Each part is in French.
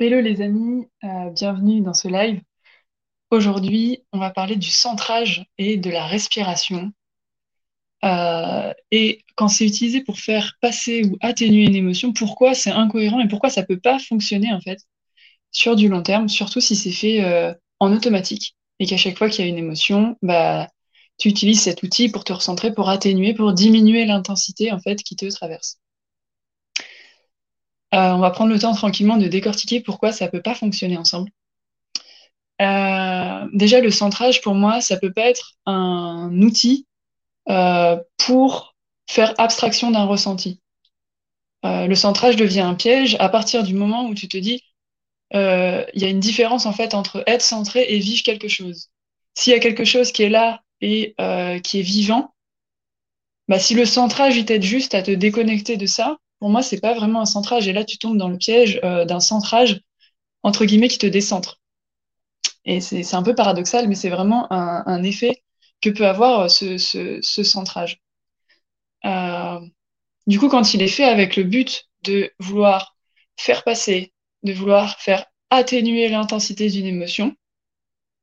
Hello les amis, euh, bienvenue dans ce live. Aujourd'hui, on va parler du centrage et de la respiration. Euh, et quand c'est utilisé pour faire passer ou atténuer une émotion, pourquoi c'est incohérent et pourquoi ça peut pas fonctionner en fait sur du long terme, surtout si c'est fait euh, en automatique et qu'à chaque fois qu'il y a une émotion, bah tu utilises cet outil pour te recentrer, pour atténuer, pour diminuer l'intensité en fait qui te traverse. Euh, on va prendre le temps tranquillement de décortiquer pourquoi ça peut pas fonctionner ensemble. Euh, déjà, le centrage, pour moi, ça peut pas être un outil euh, pour faire abstraction d'un ressenti. le centrage devient un piège à partir du moment où tu te dis, il y a une différence en fait entre être centré et vivre quelque chose. S'il y a quelque chose qui est là et qui est vivant, bah, si le centrage il t'aide juste à te déconnecter de ça, pour moi, c'est pas vraiment un centrage. Et là, tu tombes dans le piège euh, d'un centrage, entre guillemets, qui te décentre. Et c'est un peu paradoxal, mais c'est vraiment un, effet que peut avoir euh, ce, centrage. Euh, du coup, quand il est fait avec le but de vouloir faire passer, de vouloir faire atténuer l'intensité d'une émotion,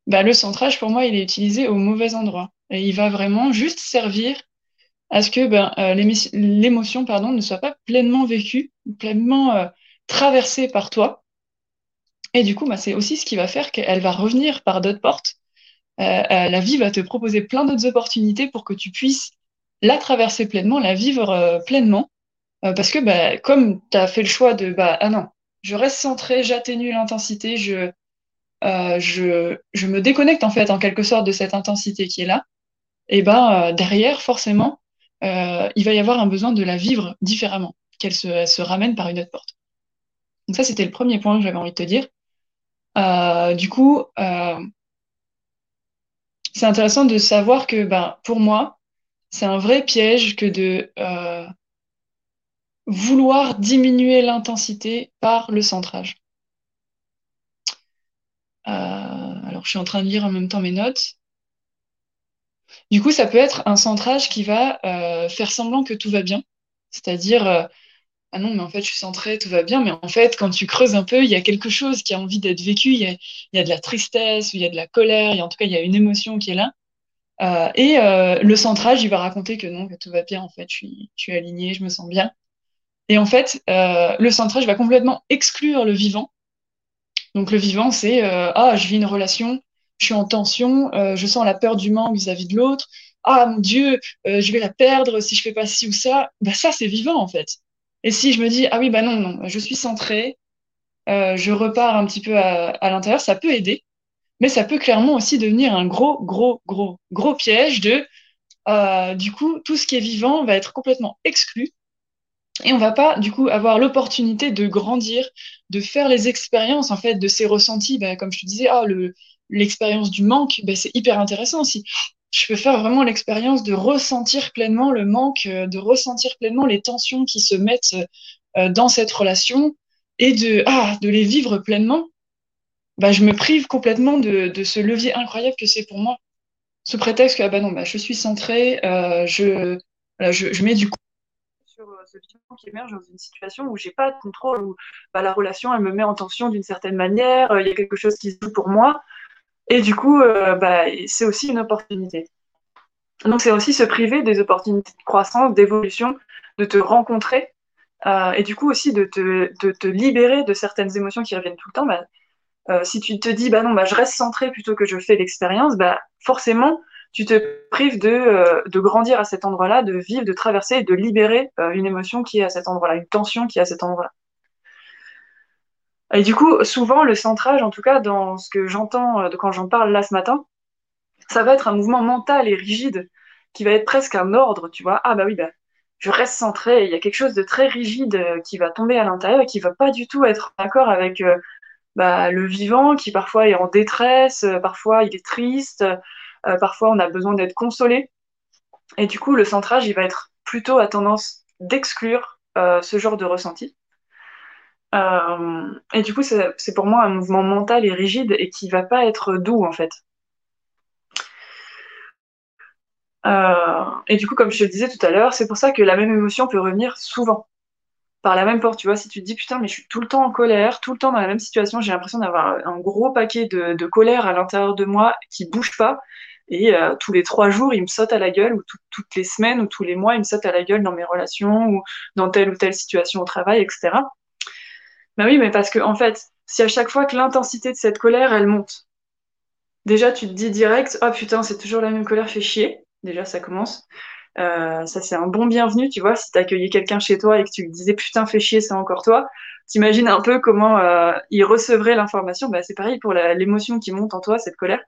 bah, le centrage, pour moi, il est utilisé au mauvais endroit. Et il va vraiment juste servir à ce que ben, euh, l'émotion pardon, ne soit pas pleinement vécue, pleinement euh, traversée par toi. Et du coup, ben, c'est aussi ce qui va faire qu'elle va revenir par d'autres portes. Euh, la vie va te proposer plein d'autres opportunités pour que tu puisses la traverser pleinement, la vivre pleinement. parce que ben, comme tu as fait le choix de, bah, ah non, je reste centré, j'atténue l'intensité, je, je, je me déconnecte en fait en quelque sorte de cette intensité qui est là, et ben derrière, forcément, euh, il va y avoir un besoin de la vivre différemment, qu'elle se, ramène par une autre porte. Donc ça, c'était le premier point que j'avais envie de te dire. Euh, du coup, euh, c'est intéressant de savoir que ben, pour moi, c'est un vrai piège que de vouloir diminuer l'intensité par le centrage. alors, je suis en train de lire en même temps mes notes. Du coup, ça peut être un centrage qui va euh, faire semblant que tout va bien. C'est-à-dire, euh, ah non, mais en fait, je suis centré, tout va bien. Mais en fait, quand tu creuses un peu, il y a quelque chose qui a envie d'être vécu. Il y a, de la tristesse, il y a de la colère. en tout cas, il y a une émotion qui est là. Euh, et le centrage, il va raconter que non, que tout va bien. En fait, je suis, je suis aligné, je me sens bien. Et en fait, le centrage va complètement exclure le vivant. Donc le vivant, c'est ah, je vis une relation, je suis en tension, euh, je sens la peur du manque vis-à-vis de l'autre. Ah mon Dieu, euh, je vais la perdre si je fais pas ci ou ça. Bah ça c'est vivant en fait. Et si je me dis ah oui bah non je suis centrée, euh, je repars un petit peu à, l'intérieur, ça peut aider, mais ça peut clairement aussi devenir un gros gros gros gros piège de du coup tout ce qui est vivant va être complètement exclu et on va pas du coup avoir l'opportunité de grandir, de faire les expériences en fait de ces ressentis, bah, comme je te disais, ah le l'expérience du manque, ben, c'est hyper intéressant aussi. Je peux faire vraiment l'expérience de ressentir pleinement le manque, euh, de ressentir pleinement les tensions qui se mettent euh, dans cette relation et de, ah, de les vivre pleinement. Bah, je me prive complètement de, de ce levier incroyable que c'est pour moi. Sous prétexte que ah bah non, bah, je suis centrée, euh, je, je, mets du coup sur ce vivant qui émerge dans une situation où j'ai pas de contrôle, où bah, la relation elle me met en tension d'une certaine manière, il y a quelque chose qui se joue pour moi, et du coup, euh, bah, c'est aussi une opportunité. Donc, c'est aussi se priver des opportunités de croissance, d'évolution, de te rencontrer, euh, et du coup aussi de te, libérer de certaines émotions qui reviennent tout le temps. Bah, euh, si tu te dis, bah non, bah, je reste centré plutôt que je fais l'expérience, bah, forcément, tu te prives de, de grandir à cet endroit-là, de vivre, de traverser et de libérer une émotion qui est à cet endroit-là, une tension qui est à cet endroit-là. Et du coup, souvent, le centrage, en tout cas, dans ce que j'entends euh, quand j'en parle là ce matin, ça va être un mouvement mental et rigide qui va être presque un ordre, tu vois. Ah bah oui, bah, je reste centré. Il y a quelque chose de très rigide euh, qui va tomber à l'intérieur et qui va pas du tout être d'accord avec euh, bah, le vivant qui parfois est en détresse, parfois il est triste, parfois on a besoin d'être consolé. Et du coup, le centrage, il va être plutôt à tendance d'exclure ce genre de ressenti. Euh, et du coup, c'est pour moi un mouvement mental et rigide et qui va pas être doux en fait. Euh, et du coup, comme je te disais tout à l'heure, c'est pour ça que la même émotion peut revenir souvent. par la même porte, tu vois, si tu te dis putain, mais je suis tout le temps en colère, tout le temps dans la même situation, j'ai l'impression d'avoir un gros paquet de, colère à l'intérieur de moi qui bouge pas, et euh, tous les trois jours, il me saute à la gueule, ou toutes les semaines, ou tous les mois, il me saute à la gueule dans mes relations, ou dans telle ou telle situation au travail, etc. Ben oui, mais parce que, en fait, si à chaque fois que l'intensité de cette colère, elle monte, déjà tu te dis direct, oh putain, c'est toujours la même colère, fait chier, déjà ça commence. Euh, ça, c'est un bon bienvenu, tu vois. Si t'accueillais quelqu'un chez toi et que tu lui disais putain, fais chier, c'est encore toi, t'imagines un peu comment euh, il recevrait l'information. Bah, c'est pareil pour l'émotion qui monte en toi, cette colère.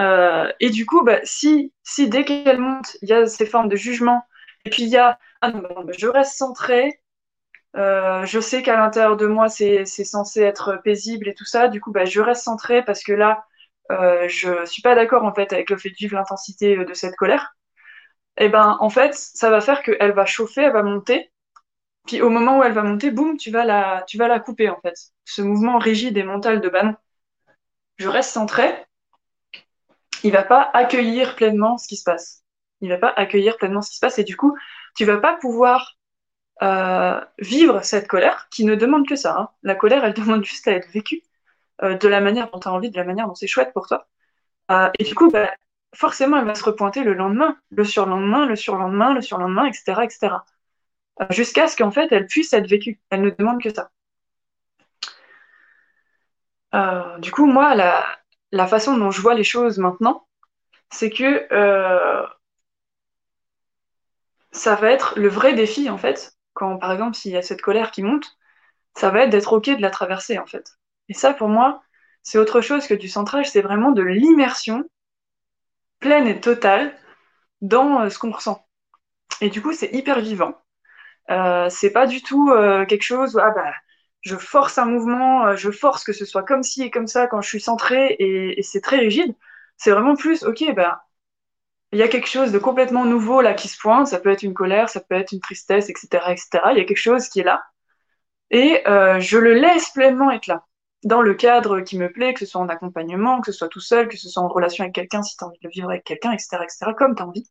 Euh, et du coup, bah, si, si dès qu'elle monte, il y a ces formes de jugement, et puis il y a ah non, je reste centré, je sais qu'à l'intérieur de moi, c'est censé être paisible et tout ça, du coup, bah, je reste centré parce que là, je suis pas d'accord en fait avec le fait de vivre l'intensité de cette colère et eh ben en fait, ça va faire qu'elle va chauffer, elle va monter. Puis au moment où elle va monter, boum, tu vas la, tu vas la couper en fait. Ce mouvement rigide et mental de bah non, je reste centré. Il va pas accueillir pleinement ce qui se passe. Il va pas accueillir pleinement ce qui se passe et du coup, tu vas pas pouvoir euh, vivre cette colère qui ne demande que ça. Hein. La colère, elle demande juste à être vécue euh, de la manière dont tu as envie, de la manière dont c'est chouette pour toi. Euh, et du coup, bah, forcément, elle va se repointer le lendemain, le surlendemain, le surlendemain, le surlendemain, etc., jusqu'à ce qu'en fait, elle puisse être vécue. Elle ne demande que ça. Du coup, moi, la, façon dont je vois les choses maintenant, c'est que ça va être le vrai défi, en fait, quand, par exemple, s'il y a cette colère qui monte, ça va être d'être OK de la traverser, en fait. Et ça, pour moi, c'est autre chose que du centrage, c'est vraiment de l'immersion pleine et totale dans euh, ce qu'on ressent. Et du coup, c'est hyper vivant. Euh, c'est pas du tout euh, quelque chose où ah bah, je force un mouvement, je force que ce soit comme ci et comme ça quand je suis centrée et, c'est très rigide. C'est vraiment plus, ok, bah, il y a quelque chose de complètement nouveau là qui se pointe, ça peut être une colère, ça peut être une tristesse, etc. etc. Il y a quelque chose qui est là. Et je le laisse pleinement être là dans le cadre qui me plaît, que ce soit en accompagnement, que ce soit tout seul, que ce soit en relation avec quelqu'un, si tu as envie de le vivre avec quelqu'un, etc., etc., comme tu as envie.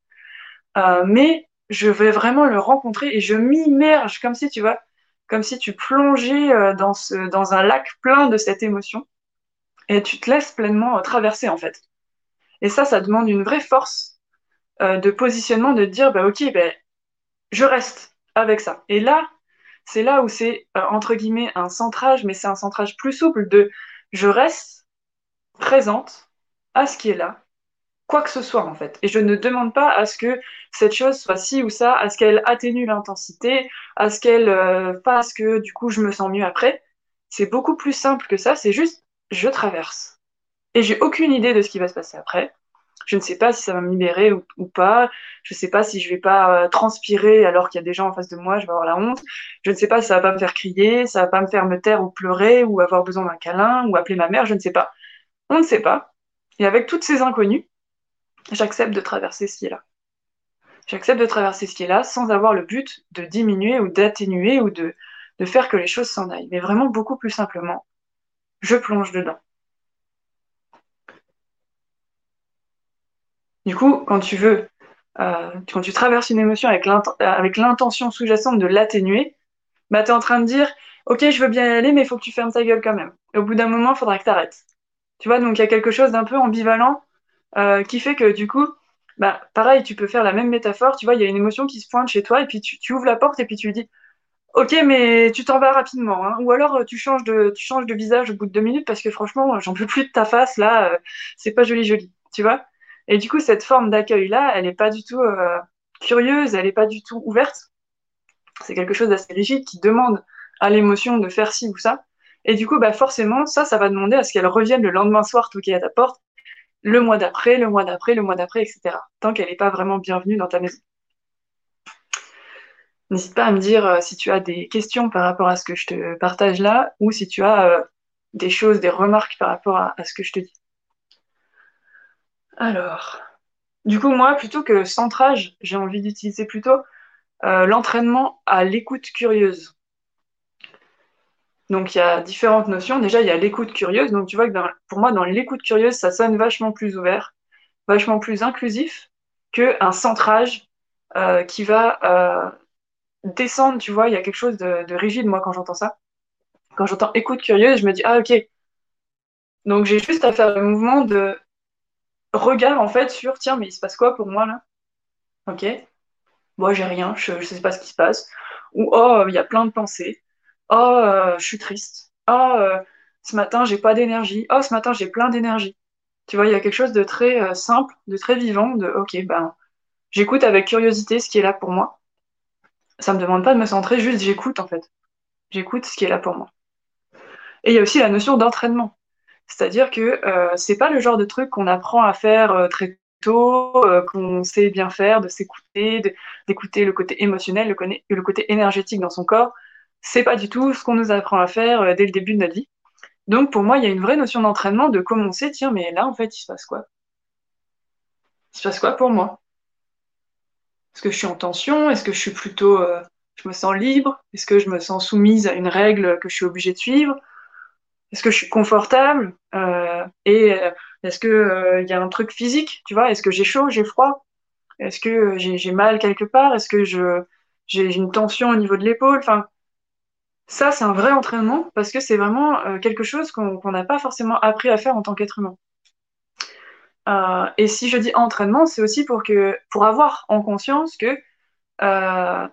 Euh, mais je vais vraiment le rencontrer et je m'immerge comme si, tu vois, comme si tu plongeais euh, dans, dans un lac plein de cette émotion et tu te laisses pleinement euh, traverser, en fait. Et ça, ça demande une vraie force de positionnement, de dire, bah, ok, ben, je reste avec ça. Et là, c'est là où c'est euh, entre guillemets un centrage, mais c'est un centrage plus souple de je reste présente à ce qui est là, quoi que ce soit en fait. Et je ne demande pas à ce que cette chose soit ci ou ça, à ce qu'elle atténue l'intensité, à ce qu'elle euh, fasse que du coup je me sens mieux après. C'est beaucoup plus simple que ça, c'est juste je traverse. Et j'ai aucune idée de ce qui va se passer après. Je ne sais pas si ça va me libérer ou, pas. Je ne sais pas si je vais pas euh, transpirer alors qu'il y a des gens en face de moi, je vais avoir la honte. Je ne sais pas si ça va pas me faire crier, ça va pas me faire me taire ou pleurer ou avoir besoin d'un câlin ou appeler ma mère, je ne sais pas. On ne sait pas. Et avec toutes ces inconnues, j'accepte de traverser ce qui est là. J'accepte de traverser ce qui est là sans avoir le but de diminuer ou d'atténuer ou de, de faire que les choses s'en aillent, mais vraiment beaucoup plus simplement. Je plonge dedans. Du coup, quand tu veux, euh, quand tu traverses une émotion avec l'intention sous-jacente de l'atténuer, bah, tu es en train de dire Ok, je veux bien y aller, mais il faut que tu fermes ta gueule quand même. Et au bout d'un moment, il faudra que tu arrêtes. Tu vois, donc il y a quelque chose d'un peu ambivalent euh, qui fait que du coup, bah, pareil, tu peux faire la même métaphore. Tu vois, il y a une émotion qui se pointe chez toi, et puis tu, ouvres la porte, et puis tu dis Ok, mais tu t'en vas rapidement. Hein. Ou alors tu changes, de, tu changes de visage au bout de deux minutes parce que franchement, j'en peux plus de ta face là, euh, c'est pas joli joli. Tu vois et du coup, cette forme d'accueil-là, elle n'est pas du tout euh, curieuse, elle n'est pas du tout ouverte. C'est quelque chose d'assez rigide qui demande à l'émotion de faire ci ou ça. Et du coup, bah forcément, ça, ça va demander à ce qu'elle revienne le lendemain soir toquer à ta porte, le mois d'après, le mois d'après, le mois d'après, etc. Tant qu'elle n'est pas vraiment bienvenue dans ta maison. N'hésite pas à me dire euh, si tu as des questions par rapport à ce que je te partage là, ou si tu as euh, des choses, des remarques par rapport à ce que je te dis. Alors, du coup, moi, plutôt que centrage, j'ai envie d'utiliser plutôt euh, l'entraînement à l'écoute curieuse. Donc, il y a différentes notions. Déjà, il y a l'écoute curieuse. Donc, tu vois que pour moi, dans l'écoute curieuse, ça sonne vachement plus ouvert, vachement plus inclusif qu'un centrage euh, qui va euh, descendre, tu vois, il y a quelque chose de, de rigide, moi, quand j'entends ça. Quand j'entends écoute curieuse, je me dis, ah, ok. Donc, j'ai juste à faire le mouvement de regard, en fait, sur, tiens, mais il se passe quoi pour moi, là? Ok. Moi, j'ai rien, je, sais pas ce qui se passe. Ou, oh, il y a plein de pensées. Oh, euh, je suis triste. Oh, euh, ce matin, j'ai pas d'énergie. Oh, ce matin, j'ai plein d'énergie. Tu vois, il y a quelque chose de très euh, simple, de très vivant, de, ok, ben, j'écoute avec curiosité ce qui est là pour moi. Ça me demande pas de me centrer, juste j'écoute, en fait. J'écoute ce qui est là pour moi. Et il y a aussi la notion d'entraînement. C'est-à-dire que euh, c'est pas le genre de truc qu'on apprend à faire euh, très tôt, euh, qu'on sait bien faire, de s'écouter, d'écouter le côté émotionnel, le, le, côté énergétique dans son corps. C'est pas du tout ce qu'on nous apprend à faire euh, dès le début de notre vie. Donc pour moi, il y a une vraie notion d'entraînement de commencer, tiens, mais là en fait, il se passe quoi? Il se passe quoi pour moi? Est-ce que je suis en tension? Est-ce que je suis plutôt, je me sens libre? Est-ce que je me sens soumise à une règle que je suis obligée de suivre? Est-ce que je suis confortable euh, et euh, est-ce que il euh, y a un truc physique, tu vois? Est-ce que j'ai chaud, j'ai froid? Est-ce que j'ai mal quelque part? Est-ce que je j'ai une tension au niveau de l'épaule? Enfin, ça c'est un vrai entraînement parce que c'est vraiment quelque chose qu'on n'a pas forcément appris à faire en tant qu'être humain. et si je dis entraînement, c'est aussi pour que pour avoir en conscience que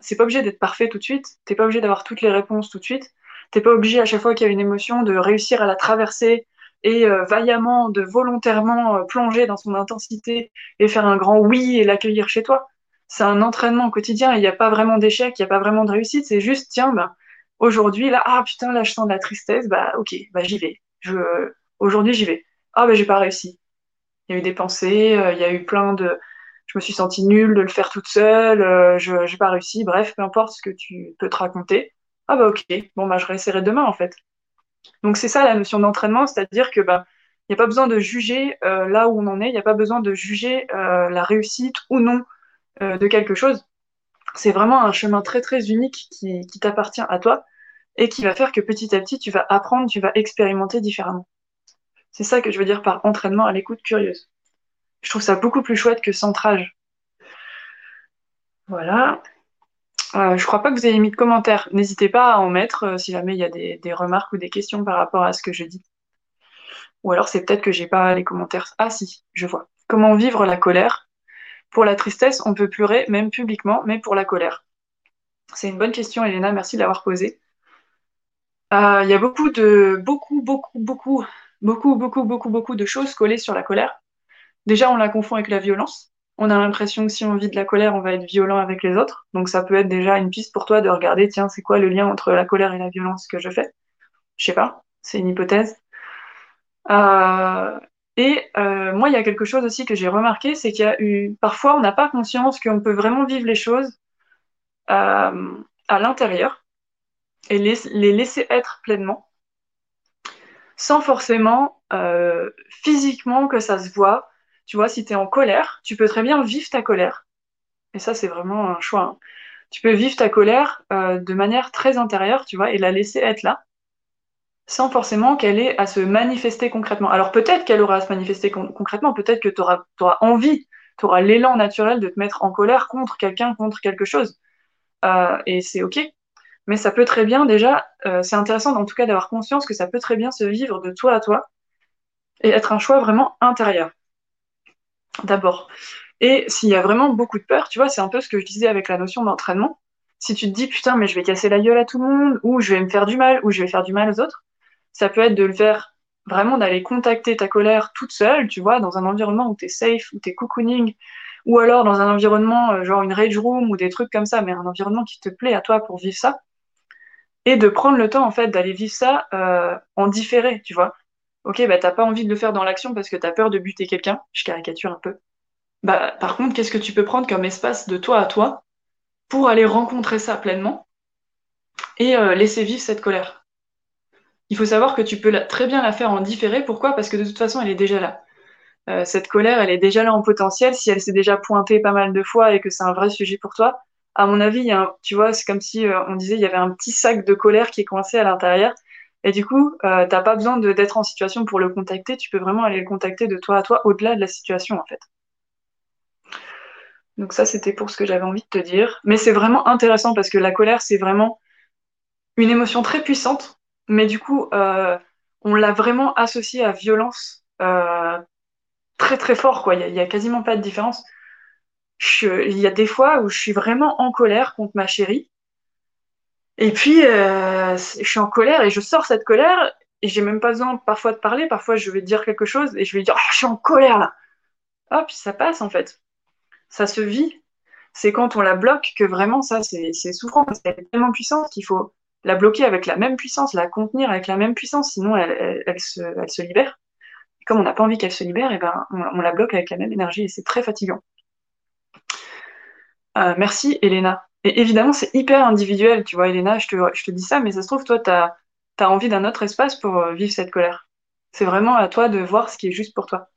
c'est pas obligé d'être parfait tout de suite, t'es pas obligé d'avoir toutes les réponses tout de suite. T'es pas obligé à chaque fois qu'il y a une émotion de réussir à la traverser et euh, vaillamment, de volontairement euh, plonger dans son intensité et faire un grand oui et l'accueillir chez toi. C'est un entraînement quotidien. Il n'y a pas vraiment d'échec, il n'y a pas vraiment de réussite. C'est juste, tiens, bah, aujourd'hui, là, ah putain, là, je sens de la tristesse. Bah, ok, bah, j'y vais. Je, aujourd'hui, j'y vais. Ah, bah, j'ai pas réussi. Il y a eu des pensées, euh, il y a eu plein de, je me suis sentie nulle de le faire toute seule, je j'ai pas réussi, bref, peu importe ce que tu peux te raconter. Ah bah ok, bon bah je réessayerai demain en fait. Donc c'est ça la notion d'entraînement, c'est-à-dire que bah il n'y a pas besoin de juger euh, là où on en est, il n'y a pas besoin de juger euh, la réussite ou non euh, de quelque chose. C'est vraiment un chemin très très unique qui, qui t'appartient à toi et qui va faire que petit à petit tu vas apprendre, tu vas expérimenter différemment. C'est ça que je veux dire par entraînement à l'écoute curieuse. Je trouve ça beaucoup plus chouette que centrage. Voilà. Euh, je crois pas que vous ayez mis de commentaires. N'hésitez pas à en mettre euh, si jamais il y a des, remarques ou des questions par rapport à ce que je dis. Ou alors c'est peut-être que j'ai pas les commentaires. Ah si, je vois. Comment vivre la colère? Pour la tristesse, on peut pleurer, même publiquement, mais pour la colère. C'est une bonne question, Elena. Merci de l'avoir posée. Euh, il y a beaucoup de beaucoup beaucoup beaucoup beaucoup beaucoup beaucoup beaucoup de choses collées sur la colère. Déjà, on la confond avec la violence on a l'impression que si on vit de la colère, on va être violent avec les autres. Donc ça peut être déjà une piste pour toi de regarder, tiens, c'est quoi le lien entre la colère et la violence que je fais? Je sais pas, c'est une hypothèse. Euh, et euh, moi, il y a quelque chose aussi que j'ai remarqué, c'est qu'il y a eu, parfois, on n'a pas conscience qu'on peut vraiment vivre les choses euh, à l'intérieur et les, les, laisser être pleinement, sans forcément physiquement que ça se voit tu vois, si tu es en colère, tu peux très bien vivre ta colère. Et ça, c'est vraiment un choix. Hein. Tu peux vivre ta colère euh, de manière très intérieure, tu vois, et la laisser être là, sans forcément qu'elle ait à se manifester concrètement. Alors peut-être qu'elle aura à se manifester concrètement, peut-être que tu auras, envie, tu auras l'élan naturel de te mettre en colère contre quelqu'un, contre quelque chose. Euh, et c'est OK. Mais ça peut très bien déjà, euh, c'est intéressant en tout cas d'avoir conscience que ça peut très bien se vivre de toi à toi et être un choix vraiment intérieur d'abord. Et s'il y a vraiment beaucoup de peur, tu vois, c'est un peu ce que je disais avec la notion d'entraînement. Si tu te dis putain, mais je vais casser la gueule à tout le monde, ou je vais me faire du mal, ou je vais faire du mal aux autres, ça peut être de le faire vraiment d'aller contacter ta colère toute seule, tu vois, dans un environnement où tu es safe, où tu es cocooning, ou alors dans un environnement euh, genre une rage room ou des trucs comme ça, mais un environnement qui te plaît à toi pour vivre ça. Et de prendre le temps en fait d'aller vivre ça euh, en différé, tu vois ok, bah t'as pas envie de le faire dans l'action parce que t'as peur de buter quelqu'un, je caricature un peu. Bah, par contre, qu'est-ce que tu peux prendre comme espace de toi à toi pour aller rencontrer ça pleinement et euh, laisser vivre cette colère? Il faut savoir que tu peux très bien la faire en différé. Pourquoi? Parce que de toute façon, elle est déjà là. Euh, cette colère, elle est déjà là en potentiel. Si elle s'est déjà pointée pas mal de fois et que c'est un vrai sujet pour toi, à mon avis, tu vois, c'est comme si euh, on disait il y avait un petit sac de colère qui est coincé à l'intérieur et du coup, euh, t'as pas besoin d'être en situation pour le contacter, tu peux vraiment aller le contacter de toi à toi au-delà de la situation en fait. Donc ça, c'était pour ce que j'avais envie de te dire. Mais c'est vraiment intéressant parce que la colère, c'est vraiment une émotion très puissante. Mais du coup, euh, on l'a vraiment associée à violence euh, très très fort. Quoi. Il n'y a, a, quasiment pas de différence. il y a des fois où je suis vraiment en colère contre ma chérie. Et puis, euh, je suis en colère et je sors cette colère et j'ai même pas besoin parfois de parler. Parfois, je vais dire quelque chose et je vais dire oh, je suis en colère là. Puis ça passe en fait. Ça se vit. C'est quand on la bloque que vraiment ça, c'est souffrant parce qu'elle est tellement puissante qu'il faut la bloquer avec la même puissance, la contenir avec la même puissance, sinon elle, elle, se, elle se, libère. Et comme on n'a pas envie qu'elle se libère, et eh ben, on, la bloque avec la même énergie et c'est très fatigant. Euh, merci Elena. Et évidemment, c'est hyper individuel, tu vois, Elena, je te, dis ça, mais ça se trouve, toi, tu as, as, envie d'un autre espace pour euh, vivre cette colère. C'est vraiment à toi de voir ce qui est juste pour toi.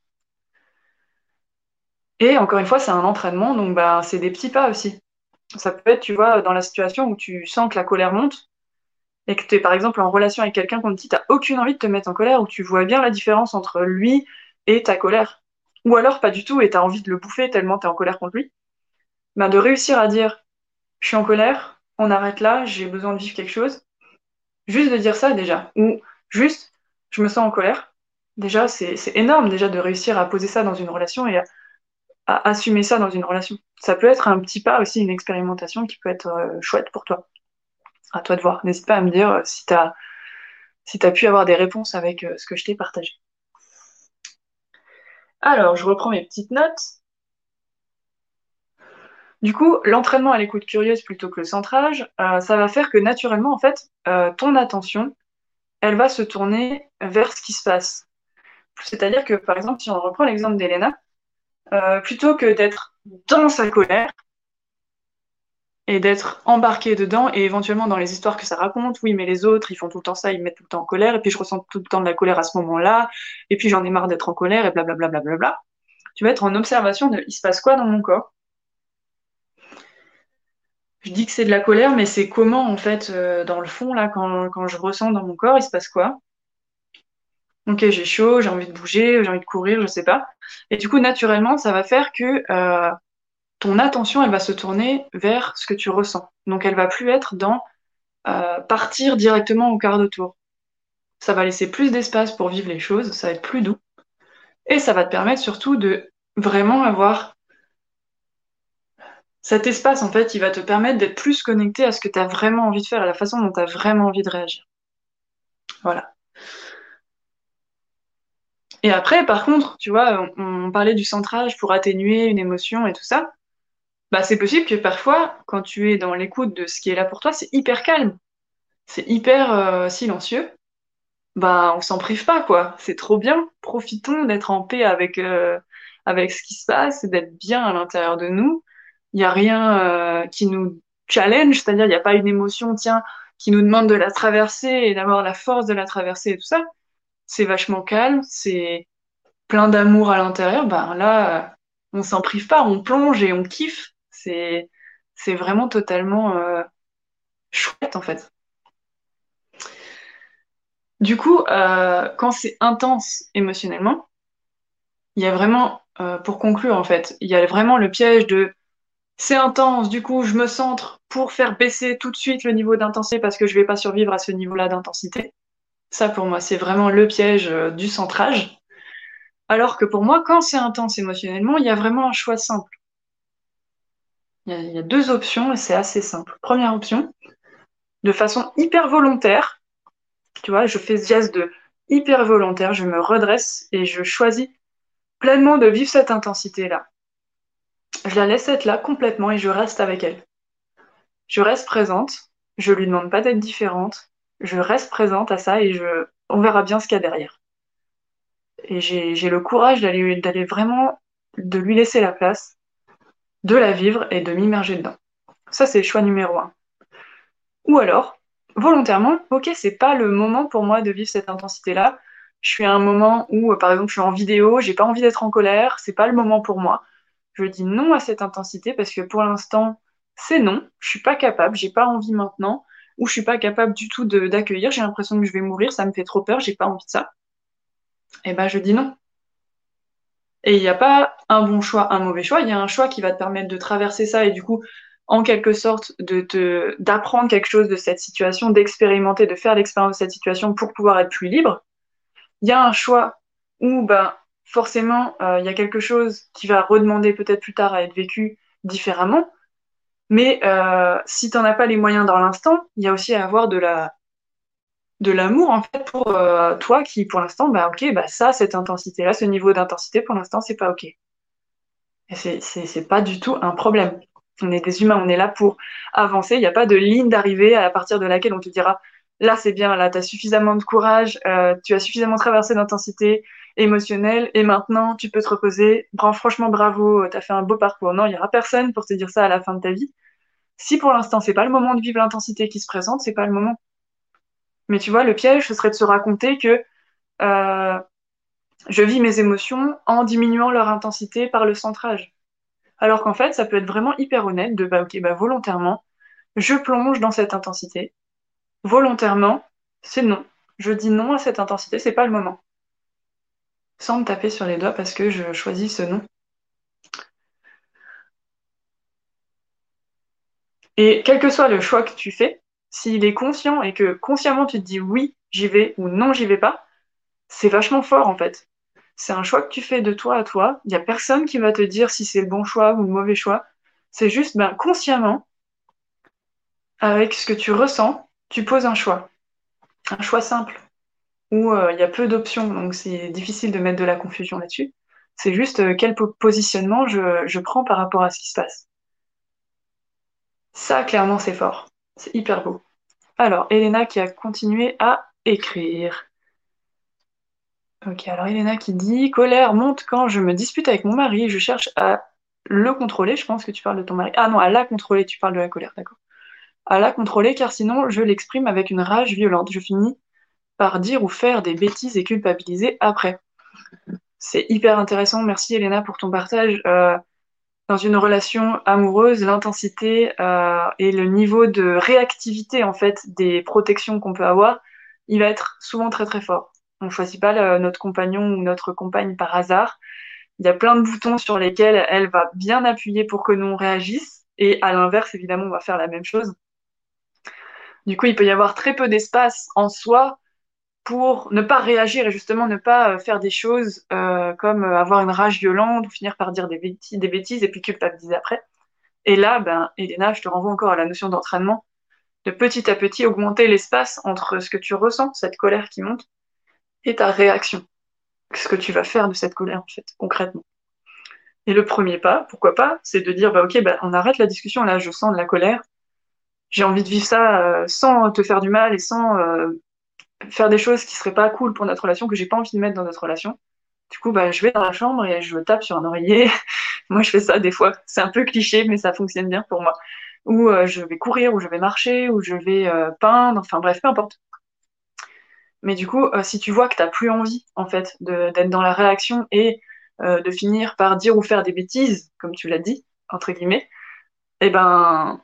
Et encore une fois, c'est un entraînement, donc bah, c'est des petits pas aussi. Ça peut être, tu vois, dans la situation où tu sens que la colère monte, et que tu es par exemple en relation avec quelqu'un qu'on te dit, tu aucune envie de te mettre en colère, ou tu vois bien la différence entre lui et ta colère. Ou alors pas du tout, et tu as envie de le bouffer tellement tu es en colère contre lui. Bah, de réussir à dire, je suis en colère, on arrête là, j'ai besoin de vivre quelque chose. Juste de dire ça déjà. Ou juste, je me sens en colère. Déjà, c'est énorme déjà de réussir à poser ça dans une relation et à, assumer ça dans une relation. Ça peut être un petit pas aussi, une expérimentation qui peut être euh, chouette pour toi. À toi de voir. N'hésite pas à me dire euh, si tu as, si pu avoir des réponses avec euh, ce que je t'ai partagé. Alors, je reprends mes petites notes. Du coup, l'entraînement à l'écoute curieuse plutôt que le centrage, euh, ça va faire que naturellement, en fait, euh, ton attention, elle va se tourner vers ce qui se passe. C'est-à-dire que, par exemple, si on reprend l'exemple d'Elena, euh, plutôt que d'être dans sa colère et d'être embarqué dedans et éventuellement dans les histoires que ça raconte, oui, mais les autres, ils font tout le temps ça, ils me mettent tout le temps en colère, et puis je ressens tout le temps de la colère à ce moment-là, et puis j'en ai marre d'être en colère, et blablabla, bla, bla, bla, Tu vas être en observation de il se passe quoi dans mon corps? Je dis que c'est de la colère, mais c'est comment, en fait, euh, dans le fond, là, quand, quand, je ressens dans mon corps, il se passe quoi? Ok, j'ai chaud, j'ai envie de bouger, j'ai envie de courir, je sais pas. Et du coup, naturellement, ça va faire que euh, ton attention, elle va se tourner vers ce que tu ressens. Donc, elle va plus être dans euh, partir directement au quart de tour. Ça va laisser plus d'espace pour vivre les choses, ça va être plus doux. Et ça va te permettre surtout de vraiment avoir cet espace, en fait, il va te permettre d'être plus connecté à ce que tu as vraiment envie de faire, à la façon dont tu as vraiment envie de réagir. Voilà. Et après, par contre, tu vois, on, parlait du centrage pour atténuer une émotion et tout ça. Bah, c'est possible que parfois, quand tu es dans l'écoute de ce qui est là pour toi, c'est hyper calme, c'est hyper euh, silencieux. Bah, on s'en prive pas, quoi. C'est trop bien. Profitons d'être en paix avec, euh, avec ce qui se passe, d'être bien à l'intérieur de nous il n'y a rien euh, qui nous challenge, c'est-à-dire il n'y a pas une émotion, tiens, qui nous demande de la traverser et d'avoir la force de la traverser et tout ça. C'est vachement calme, c'est plein d'amour à l'intérieur. Ben là, euh, on s'en prive pas, on plonge et on kiffe. C'est c'est vraiment totalement euh, chouette en fait. Du coup, quand c'est intense émotionnellement, il y a vraiment, pour conclure en fait, il y a vraiment le piège de c'est intense, du coup, je me centre pour faire baisser tout de suite le niveau d'intensité parce que je vais pas survivre à ce niveau-là d'intensité. Ça, pour moi, c'est vraiment le piège euh, du centrage. Alors que pour moi, quand c'est intense émotionnellement, il y a vraiment un choix simple. Il y a, deux options et c'est assez simple. Première option, de façon hyper volontaire, tu vois, je fais ce geste de hyper volontaire, je me redresse et je choisis pleinement de vivre cette intensité-là je la laisse être là complètement et je reste avec elle. Je reste présente, je lui demande pas d'être différente, je reste présente à ça et je, on verra bien ce qu'il y a derrière. Et j'ai le courage d'aller vraiment, de lui laisser la place, de la vivre et de m'immerger dedans. Ça, c'est le choix numéro un. Ou alors, volontairement, ok, c'est pas le moment pour moi de vivre cette intensité-là. Je suis à un moment où, par exemple, je suis en vidéo, j'ai pas envie d'être en colère, c'est pas le moment pour moi je dis non à cette intensité parce que pour l'instant, c'est non, je suis pas capable, j'ai pas envie maintenant, ou je suis pas capable du tout d'accueillir, j'ai l'impression que je vais mourir, ça me fait trop peur, j'ai pas envie de ça. Et eh ben je dis non. Et il n'y a pas un bon choix, un mauvais choix, il y a un choix qui va te permettre de traverser ça et du coup, en quelque sorte, de d'apprendre quelque chose de cette situation, d'expérimenter, de faire l'expérience de cette situation pour pouvoir être plus libre. Il y a un choix où, ben, forcément, euh, il y a quelque chose qui va redemander peut-être plus tard à être vécu différemment. Mais euh, si tu n'en as pas les moyens dans l'instant, il y a aussi à avoir de la de l'amour en fait pour euh, toi qui pour l'instant bah ok bah ça cette intensité là ce niveau d'intensité pour l'instant c'est pas ok. Et c'est pas du tout un problème. On est des humains on est là pour avancer. Il n'y a pas de ligne d'arrivée à partir de laquelle on te dira là c'est bien là tu as suffisamment de courage tu as suffisamment traversé d'intensité émotionnelle et maintenant tu peux te reposer franchement bravo tu as fait un beau parcours non il y aura personne pour te dire ça à la fin de ta vie si pour l'instant c'est pas le moment de vivre l'intensité qui se présente c'est pas le moment mais tu vois, le piège, ce serait de se raconter que euh, je vis mes émotions en diminuant leur intensité par le centrage. Alors qu'en fait, ça peut être vraiment hyper honnête de, bah ok, bah volontairement, je plonge dans cette intensité. Volontairement, c'est non. Je dis non à cette intensité, c'est pas le moment. Sans me taper sur les doigts parce que je choisis ce non. Et quel que soit le choix que tu fais, s'il est conscient et que consciemment tu te dis oui, j'y vais ou non, j'y vais pas, c'est vachement fort en fait. C'est un choix que tu fais de toi à toi. Il n'y a personne qui va te dire si c'est le bon choix ou le mauvais choix. C'est juste ben, consciemment, avec ce que tu ressens, tu poses un choix. Un choix simple, où euh, il y a peu d'options, donc c'est difficile de mettre de la confusion là-dessus. C'est juste euh, quel positionnement je, je prends par rapport à ce qui se passe. Ça, clairement, c'est fort. C'est hyper beau. Alors, Elena qui a continué à écrire. Ok, alors Elena qui dit Colère monte quand je me dispute avec mon mari, je cherche à le contrôler. Je pense que tu parles de ton mari. Ah non, à la contrôler, tu parles de la colère, d'accord. À la contrôler, car sinon je l'exprime avec une rage violente. Je finis par dire ou faire des bêtises et culpabiliser après. C'est hyper intéressant. Merci Elena pour ton partage. Euh, dans une relation amoureuse, l'intensité euh, et le niveau de réactivité en fait des protections qu'on peut avoir, il va être souvent très très fort. On ne choisit pas notre compagnon ou notre compagne par hasard. Il y a plein de boutons sur lesquels elle va bien appuyer pour que nous on réagisse et à l'inverse évidemment on va faire la même chose. Du coup, il peut y avoir très peu d'espace en soi pour ne pas réagir et justement ne pas euh, faire des choses euh, comme euh, avoir une rage violente ou finir par dire des bêtises, des bêtises et puis culpabiliser après. Et là, ben, Elena, je te renvoie encore à la notion d'entraînement, de petit à petit augmenter l'espace entre ce que tu ressens, cette colère qui monte, et ta réaction. Ce que tu vas faire de cette colère, en fait, concrètement. Et le premier pas, pourquoi pas, c'est de dire, bah, ok, ben, on arrête la discussion, là, je sens de la colère, j'ai envie de vivre ça sans te faire du mal et sans faire des choses qui seraient pas cool pour notre relation, que j'ai pas envie de mettre dans notre relation. Du coup, bah, je vais dans la chambre et je tape sur un oreiller. moi, je fais ça des fois. C'est un peu cliché, mais ça fonctionne bien pour moi. Ou euh, je vais courir, ou je vais marcher, ou je vais euh, peindre. Enfin bref, peu importe. Mais du coup, euh, si tu vois que t'as plus envie, en fait, d'être dans la réaction et de finir par dire ou faire des bêtises, comme tu l'as dit, entre guillemets, eh ben,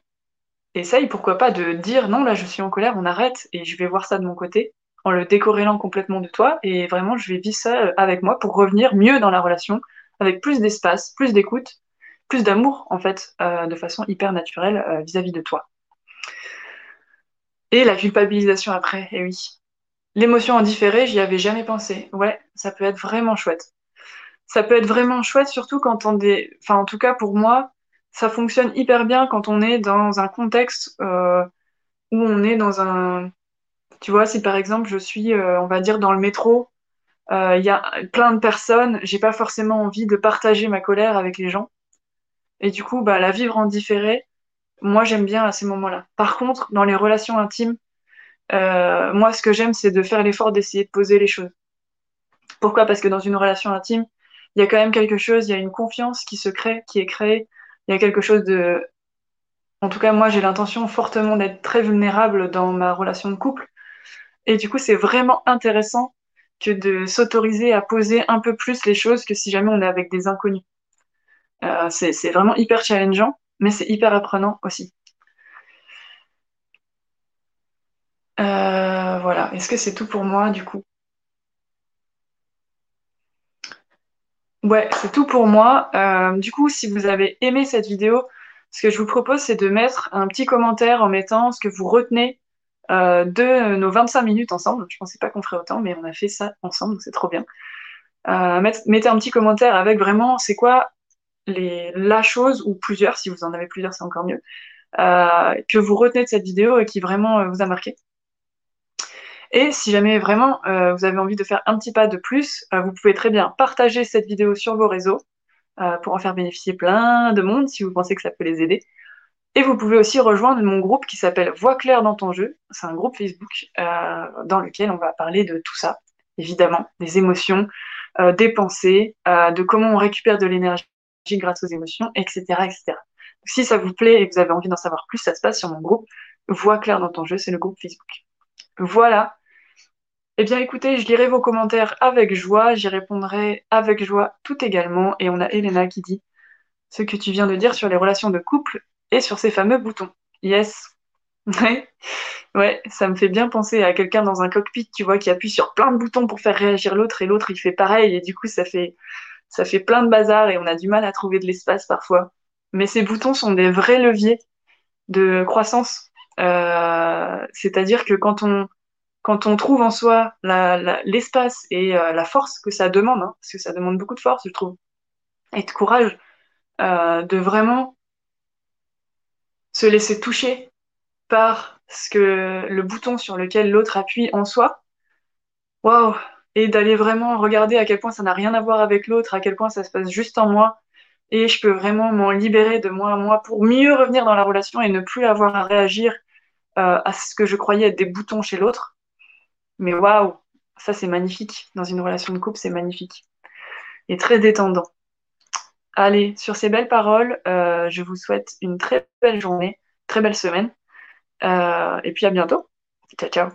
essaye, pourquoi pas, de dire non, là, je suis en colère, on arrête et je vais voir ça de mon côté en le décorrélant complètement de toi. Et vraiment, je vais vivre ça euh, avec moi pour revenir mieux dans la relation, avec plus d'espace, plus d'écoute, plus d'amour, en fait, euh, de façon hyper naturelle euh, vis-à-vis de toi. Et la culpabilisation après, et oui. L'émotion en différé, j'y avais jamais pensé. Ouais, ça peut être vraiment chouette. Ça peut être vraiment chouette, surtout quand on est... Enfin, en tout cas, pour moi, ça fonctionne hyper bien quand on est dans un contexte où on est dans un tu vois, si par exemple je suis, euh, on va dire, dans le métro, euh, il y a plein de personnes, j'ai pas forcément envie de partager ma colère avec les gens. Et du coup, bah, la vivre en différé, moi j'aime bien à ces moments-là. Par contre, dans les relations intimes, euh, moi ce que j'aime, c'est de faire l'effort d'essayer de poser les choses. Pourquoi? Parce que dans une relation intime, il y a quand même quelque chose, il y a une confiance qui se crée, qui est créée. Il y a quelque chose de... En tout cas, moi j'ai l'intention fortement d'être très vulnérable dans ma relation de couple. Et du coup, c'est vraiment intéressant que de s'autoriser à poser un peu plus les choses que si jamais on est avec des inconnus. Euh, c'est vraiment hyper challengeant, mais c'est hyper apprenant aussi. Euh, voilà, est-ce que c'est tout pour moi du coup? Ouais, c'est tout pour moi. Euh, du coup, si vous avez aimé cette vidéo, ce que je vous propose, c'est de mettre un petit commentaire en mettant ce que vous retenez euh, de nos 25 minutes ensemble. Je pensais pas qu'on ferait autant, mais on a fait ça ensemble, c'est trop bien. Euh, mettez un petit commentaire avec vraiment c'est quoi la chose, ou plusieurs, si vous en avez plusieurs, c'est encore mieux, euh, que vous retenez de cette vidéo et qui vraiment euh, vous a marqué. Et si jamais vraiment euh, vous avez envie de faire un petit pas de plus, euh, vous pouvez très bien partager cette vidéo sur vos réseaux euh, pour en faire bénéficier plein de monde si vous pensez que ça peut les aider. Et vous pouvez aussi rejoindre mon groupe qui s'appelle Voix claire dans ton jeu. C'est un groupe Facebook dans lequel on va parler de tout ça, évidemment, des émotions, des pensées, de comment on récupère de l'énergie grâce aux émotions, etc., etc. Si ça vous plaît et que vous avez envie d'en savoir plus, ça se passe sur mon groupe Voix claire dans ton jeu, c'est le groupe Facebook. Voilà. Eh bien, écoutez, je lirai vos commentaires avec joie, j'y répondrai avec joie tout également. Et on a Elena qui dit ce que tu viens de dire sur les relations de couple sur ces fameux boutons. Yes. Ouais. Ouais, ça me fait bien penser à quelqu'un dans un cockpit, tu vois, qui appuie sur plein de boutons pour faire réagir l'autre et l'autre il fait pareil et du coup ça fait ça fait plein de bazar et on a du mal à trouver de l'espace parfois. Mais ces boutons sont des vrais leviers de croissance. Euh, c'est-à-dire que quand on quand on trouve en soi l'espace et euh, la force que ça demande, hein, parce que ça demande beaucoup de force, je trouve, et de courage, euh, de vraiment se laisser toucher par ce que le bouton sur lequel l'autre appuie en soi. Waouh Et d'aller vraiment regarder à quel point ça n'a rien à voir avec l'autre, à quel point ça se passe juste en moi, et je peux vraiment m'en libérer de moi à moi pour mieux revenir dans la relation et ne plus avoir à réagir euh, à ce que je croyais être des boutons chez l'autre. Mais waouh, ça c'est magnifique. Dans une relation de couple, c'est magnifique. Et très détendant. Allez, sur ces belles paroles, euh, je vous souhaite une très belle journée, très belle semaine. Euh, et puis à bientôt. Ciao, ciao.